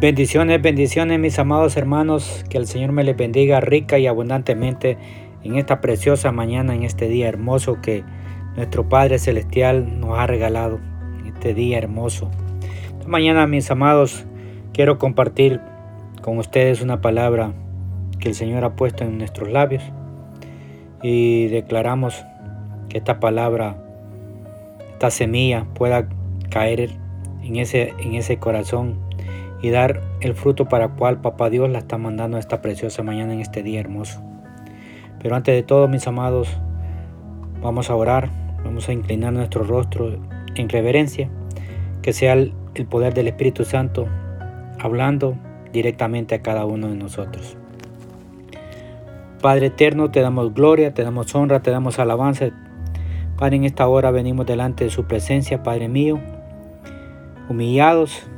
Bendiciones, bendiciones mis amados hermanos, que el Señor me les bendiga rica y abundantemente en esta preciosa mañana, en este día hermoso que nuestro Padre Celestial nos ha regalado, este día hermoso. Esta mañana mis amados, quiero compartir con ustedes una palabra que el Señor ha puesto en nuestros labios y declaramos que esta palabra, esta semilla pueda caer en ese, en ese corazón y dar el fruto para cual Papá Dios la está mandando esta preciosa mañana en este día hermoso. Pero antes de todo, mis amados, vamos a orar, vamos a inclinar nuestro rostro en reverencia, que sea el, poder del Espíritu Santo hablando directamente a cada uno de nosotros. Padre eterno, te damos gloria, te damos honra, te damos alabanza. Padre, en esta hora venimos delante de su presencia, Padre mío, humillados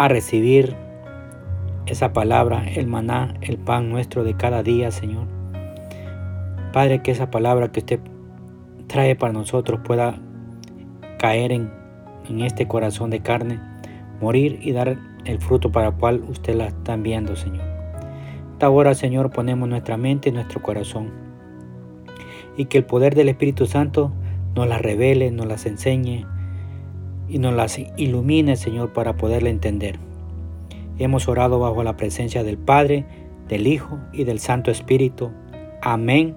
a recibir esa palabra, el maná, el pan nuestro de cada día, Señor. Padre, que esa palabra que usted trae para nosotros pueda caer en, este corazón de carne, morir y dar el fruto para el cual usted la está enviando, Señor. Esta hora, Señor, ponemos nuestra mente y nuestro corazón. Y que el poder del Espíritu Santo nos la revele, nos las enseñe, y nos las ilumine, Señor, para poderla entender. Hemos orado bajo la presencia del Padre, del Hijo y del Santo Espíritu. Amén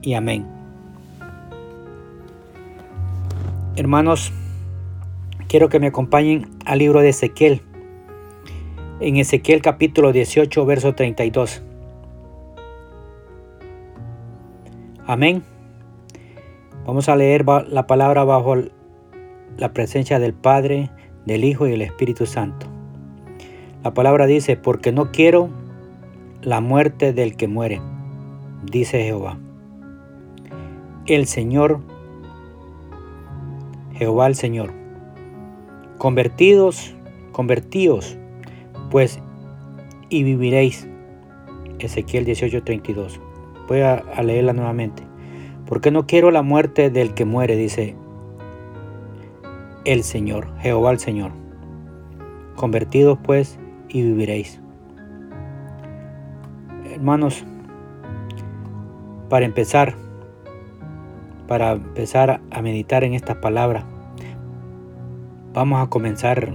y amén. Hermanos, quiero que me acompañen al libro de Ezequiel. En Ezequiel capítulo 18, verso 32. Amén. Vamos a leer la palabra bajo el la presencia del Padre, del Hijo y el Espíritu Santo. La palabra dice, porque no quiero la muerte del que muere, dice Jehová. El Señor, Jehová el Señor. Convertidos, convertíos, pues, y viviréis. Ezequiel 18:32. Voy a, a leerla nuevamente. Porque no quiero la muerte del que muere, dice el Señor, Jehová el Señor. Convertidos pues y viviréis. Hermanos, para empezar, para empezar a meditar en estas palabras, vamos a comenzar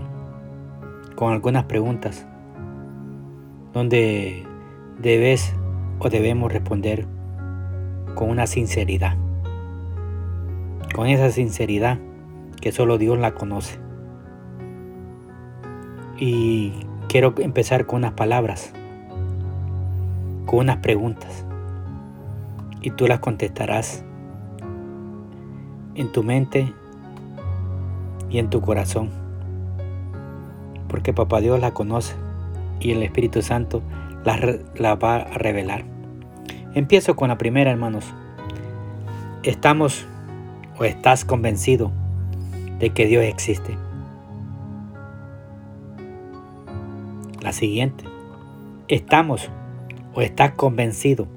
con algunas preguntas donde debes o debemos responder con una sinceridad. Con esa sinceridad que solo Dios la conoce. Y quiero empezar con unas palabras, con unas preguntas. Y tú las contestarás en tu mente y en tu corazón. Porque Papá Dios la conoce y el Espíritu Santo la, la va a revelar. Empiezo con la primera, hermanos. ¿Estamos o estás convencido de que Dios existe. La siguiente, ¿estamos o estás convencido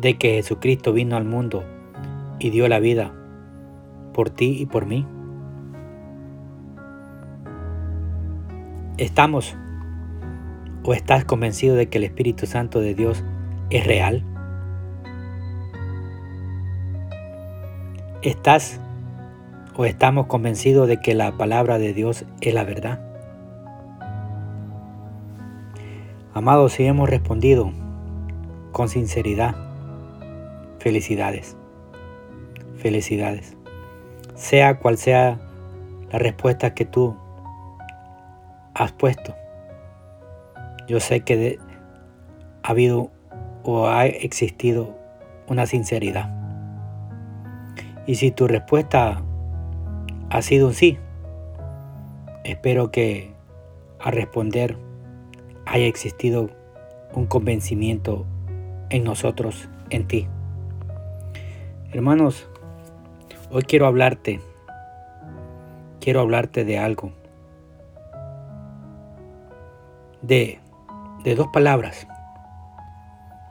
de que Jesucristo vino al mundo y dio la vida por ti y por mí? ¿Estamos o estás convencido de que el Espíritu Santo de Dios es real? ¿Estás o estamos convencidos de que la palabra de Dios es la verdad? Amados, si hemos respondido con sinceridad, felicidades, felicidades. Sea cual sea la respuesta que tú has puesto, yo sé que ha habido o ha existido una sinceridad. Y si tu respuesta ha sido un sí. Espero que al responder haya existido un convencimiento en nosotros, en ti. Hermanos, hoy quiero hablarte, quiero hablarte de algo, de, de dos palabras,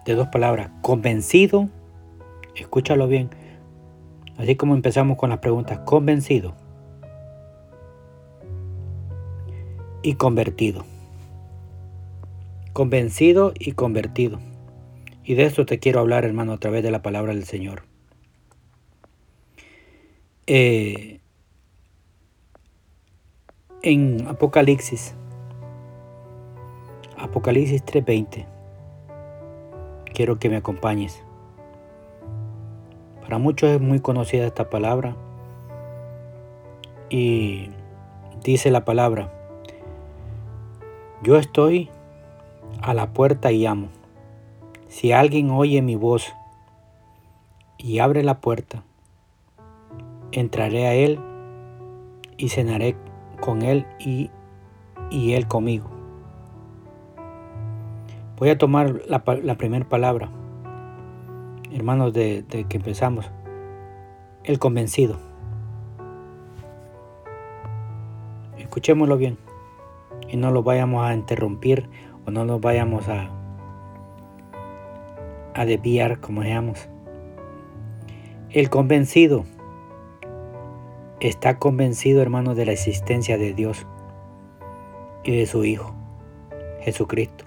de dos palabras, convencido, escúchalo bien, así como empezamos con las preguntas, convencido y convertido. Convencido y convertido. Y de esto te quiero hablar, hermano, a través de la palabra del Señor. Eh, en Apocalipsis, Apocalipsis 3:20, quiero que me acompañes. Para muchos es muy conocida esta palabra y dice la palabra, yo estoy a la puerta y amo. Si alguien oye mi voz y abre la puerta, entraré a él y cenaré con él y, él conmigo. Voy a tomar la, primera palabra, hermanos, de, de que empezamos. El convencido. Escuchémoslo bien y no lo vayamos a interrumpir o no nos vayamos a, a desviar como seamos. El convencido está convencido, hermano, de la existencia de Dios y de su Hijo, Jesucristo,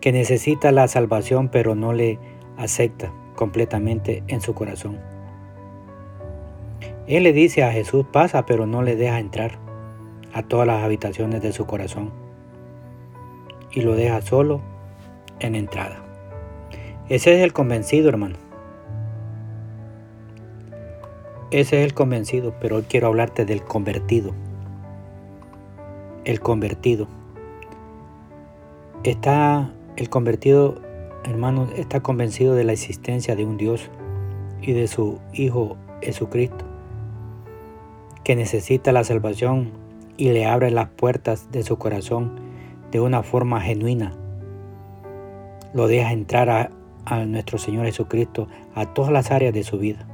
que necesita la salvación pero no le acepta completamente en su corazón. Él le dice a Jesús, pasa, pero no le deja entrar a todas las habitaciones de su corazón y lo deja solo en entrada. Ese es el convencido, hermano. Ese es el convencido, pero hoy quiero hablarte del convertido. El convertido. Está el convertido, hermano, está convencido de la existencia de un Dios y de su Hijo Jesucristo, que necesita la salvación y le abre las puertas de su corazón de una forma genuina. Lo deja entrar a, a nuestro Señor Jesucristo a todas las áreas de su vida.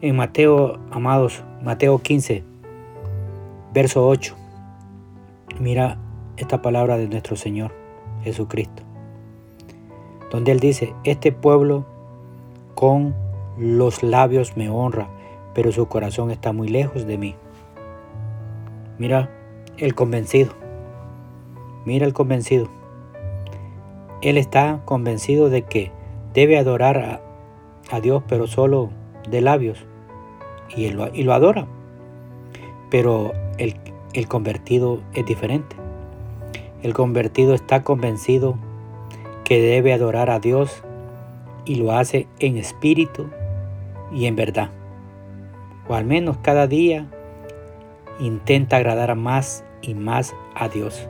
En Mateo, amados, Mateo 15, verso 8, mira esta palabra de nuestro Señor Jesucristo, donde Él dice, este pueblo con los labios me honra, pero su corazón está muy lejos de mí. Mira el convencido. Mira el convencido. Él está convencido de que debe adorar a, Dios, pero solo de labios. Y, él lo, y lo adora. Pero el, el convertido es diferente. El convertido está convencido que debe adorar a Dios y lo hace en espíritu y en verdad. O al menos cada día intenta agradar más y más a Dios.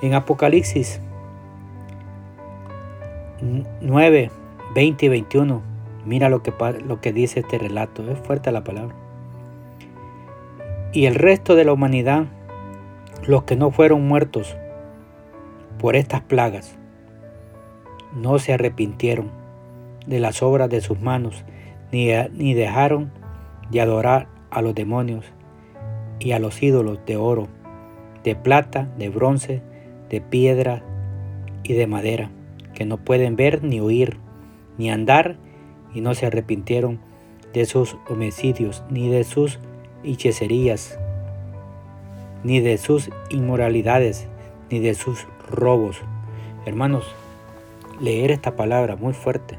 En Apocalipsis 9, 20 y 21, mira lo que, lo que dice este relato, es fuerte la palabra. Y el resto de la humanidad, los que no fueron muertos por estas plagas, no se arrepintieron de las obras de sus manos, ni, ni dejaron de adorar a los demonios y a los ídolos de oro, de plata, de bronce, de piedra y de madera, que no pueden ver ni oír, ni andar, y no se arrepintieron de sus homicidios, ni de sus hechicerías, ni de sus inmoralidades, ni de sus robos. Hermanos, leer esta palabra muy fuerte.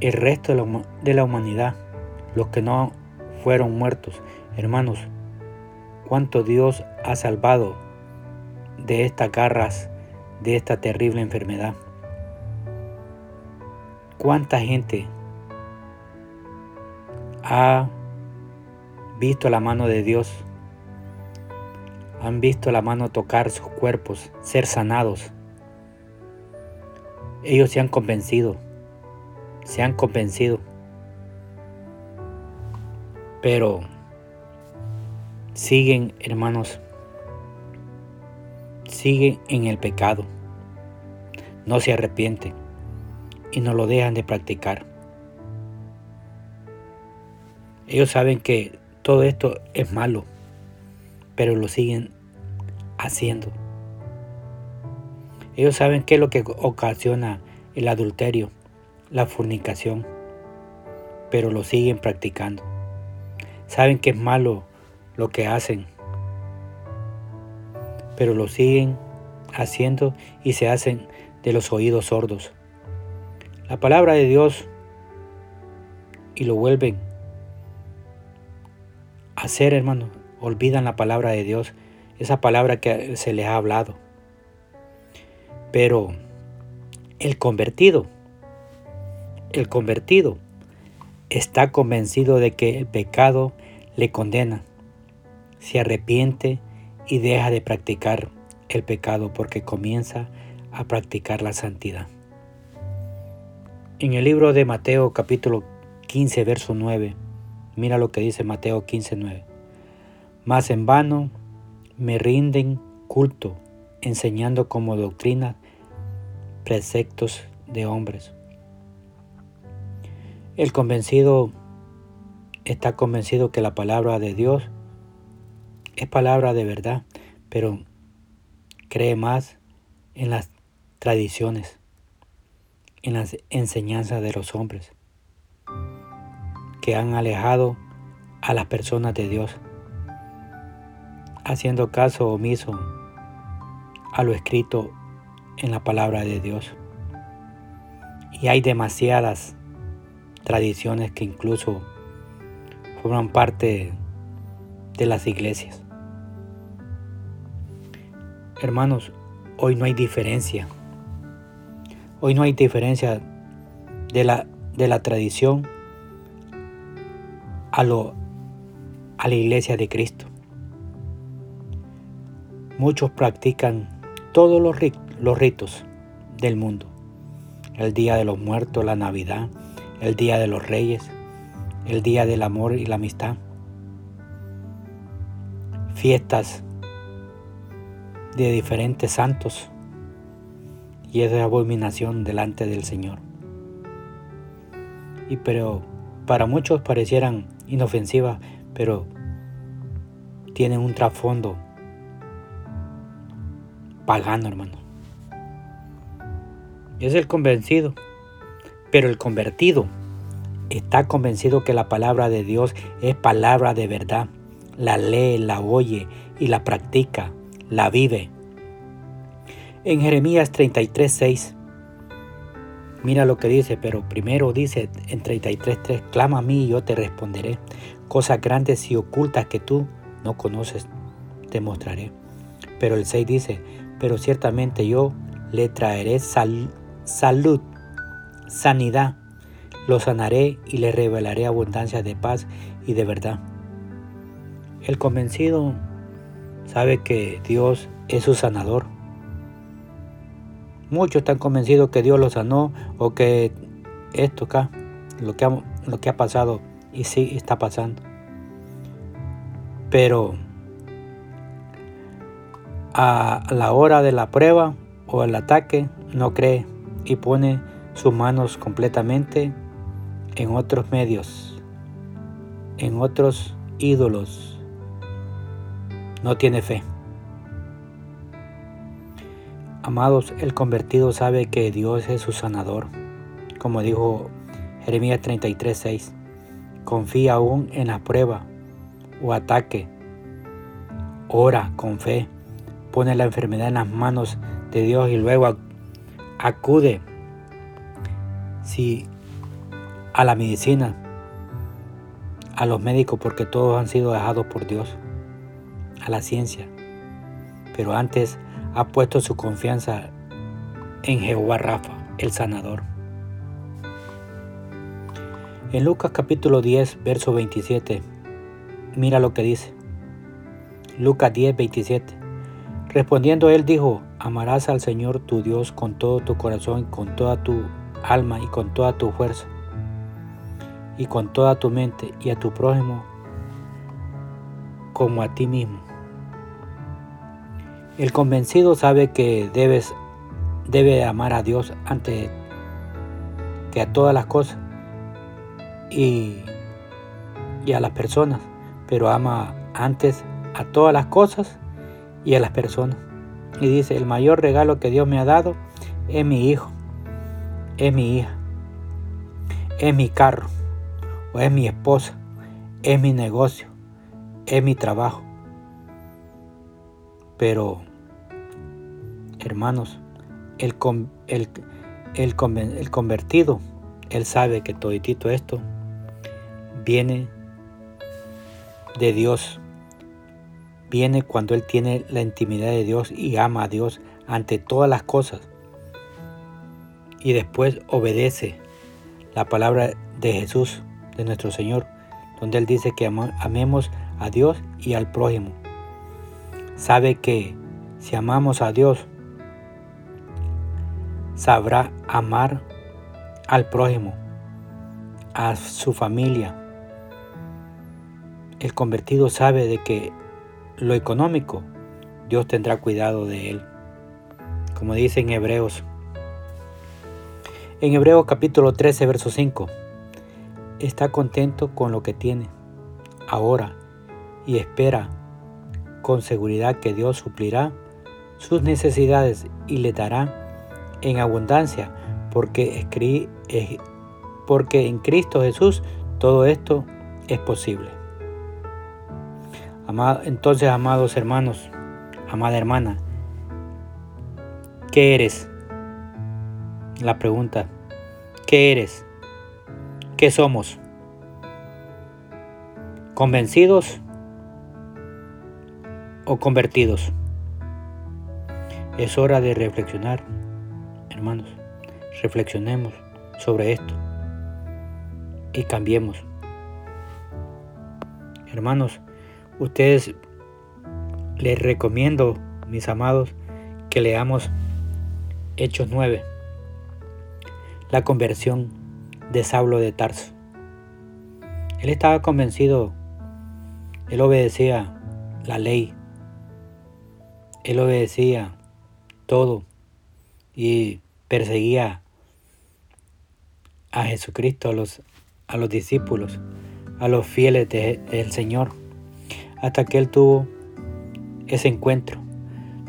El resto de la, de la humanidad los que no fueron muertos. Hermanos, cuánto Dios ha salvado de estas garras, de esta terrible enfermedad. Cuánta gente ha visto la mano de Dios, han visto la mano tocar sus cuerpos, ser sanados. Ellos se han convencido, se han convencido pero siguen, hermanos, siguen en el pecado. No se arrepienten y no lo dejan de practicar. Ellos saben que todo esto es malo, pero lo siguen haciendo. Ellos saben qué es lo que ocasiona el adulterio, la fornicación, pero lo siguen practicando. Saben que es malo lo que hacen, pero lo siguen haciendo y se hacen de los oídos sordos. La palabra de Dios y lo vuelven a hacer, hermano. Olvidan la palabra de Dios, esa palabra que se les ha hablado. Pero el convertido, el convertido está convencido de que el pecado le condena. Se arrepiente y deja de practicar el pecado porque comienza a practicar la santidad. En el libro de Mateo capítulo 15, verso 9, mira lo que dice Mateo 15, 9. Mas en vano me rinden culto, enseñando como doctrina preceptos de hombres. El convencido está convencido que la palabra de Dios es palabra de verdad, pero cree más en las tradiciones, en las enseñanzas de los hombres, que han alejado a las personas de Dios, haciendo caso omiso a lo escrito en la palabra de Dios. Y hay demasiadas tradiciones que incluso forman parte de las iglesias. Hermanos, hoy no hay diferencia. Hoy no hay diferencia de la, de la tradición a, lo, a la iglesia de Cristo. Muchos practican todos los, los ritos del mundo. El Día de los Muertos, la Navidad, el Día de los Reyes, el Día del Amor y la Amistad. Fiestas de diferentes santos y es de abominación delante del Señor. Y pero para muchos parecieran inofensivas, pero tienen un trasfondo pagano, hermano. Es el convencido, pero el convertido está convencido que la palabra de Dios es palabra de verdad. La lee, la oye y la practica la vive. En Jeremías 33, 6, mira lo que dice, pero primero dice en 33, 3, clama a mí y yo te responderé. Cosas grandes y ocultas que tú no conoces, te mostraré. Pero el 6 dice, pero ciertamente yo le traeré salud, sanidad, lo sanaré y le revelaré abundancia de paz y de verdad. El convencido sabe que Dios es su sanador. Muchos están convencidos que Dios lo sanó o que esto acá, lo que ha, pasado y sí está pasando. Pero a la hora de la prueba o el ataque no cree y pone sus manos completamente en otros medios, en otros ídolos, no tiene fe. Amados, el convertido sabe que Dios es su sanador. Como dijo Jeremías 33:6, confía aún en la prueba o ataque. Ora con fe, pone la enfermedad en las manos de Dios y luego acude si a la medicina, a los médicos, porque todos han sido dejados por Dios a la ciencia, pero antes ha puesto su confianza en Jehová Rafa, el sanador. En Lucas capítulo 10, verso 27, mira lo que dice. Lucas 10, 27. Respondiendo él dijo, amarás al Señor tu Dios con todo tu corazón, con toda tu alma y con toda tu fuerza, y con toda tu mente, y a tu prójimo como a ti mismo. El convencido sabe que debes, debe amar a Dios ante que a todas las cosas y, y a las personas, pero ama antes a todas las cosas y a las personas. Y dice, el mayor regalo que Dios me ha dado es mi hijo, es mi hija, es mi carro, es mi esposa, es mi negocio, es mi trabajo. Pero, hermanos, el, el, el, el convertido, él sabe que toditito esto viene de Dios. Viene cuando Él tiene la intimidad de Dios y ama a Dios ante todas las cosas. Y después obedece la palabra de Jesús, de nuestro Señor, donde Él dice que amemos a Dios y al prójimo. Sabe que si amamos a Dios, sabrá amar al prójimo, a su familia. El convertido sabe de que lo económico, Dios tendrá cuidado de él. Como dice en Hebreos. En Hebreos capítulo 13, verso 5. Está contento con lo que tiene ahora y espera con seguridad que Dios suplirá sus necesidades y le dará en abundancia porque, porque en Cristo Jesús todo esto es posible. Entonces, amados hermanos, amada hermana, ¿qué eres? La pregunta, ¿qué eres? ¿Qué somos? ¿Convencidos o convertidos? Es hora de reflexionar, hermanos. Reflexionemos sobre esto y cambiemos. Hermanos, Ustedes les recomiendo, mis amados, que leamos Hechos 9, la conversión de Saulo de Tarso. Él estaba convencido, él obedecía la ley, él obedecía todo y perseguía a Jesucristo, a los, a los discípulos, a los fieles del Señor hasta que él tuvo ese encuentro,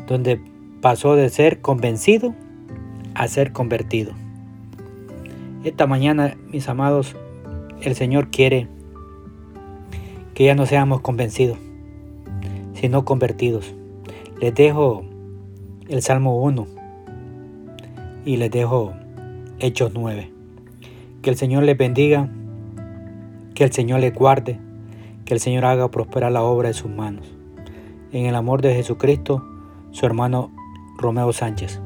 donde pasó de ser convencido a ser convertido. Esta mañana, mis amados, el Señor quiere que ya no seamos convencidos, sino convertidos. Les dejo el Salmo 1 y les dejo Hechos 9. Que el Señor les bendiga, que el Señor les guarde que el Señor haga prosperar la obra de sus manos. En el amor de Jesucristo, su hermano Romeo Sánchez.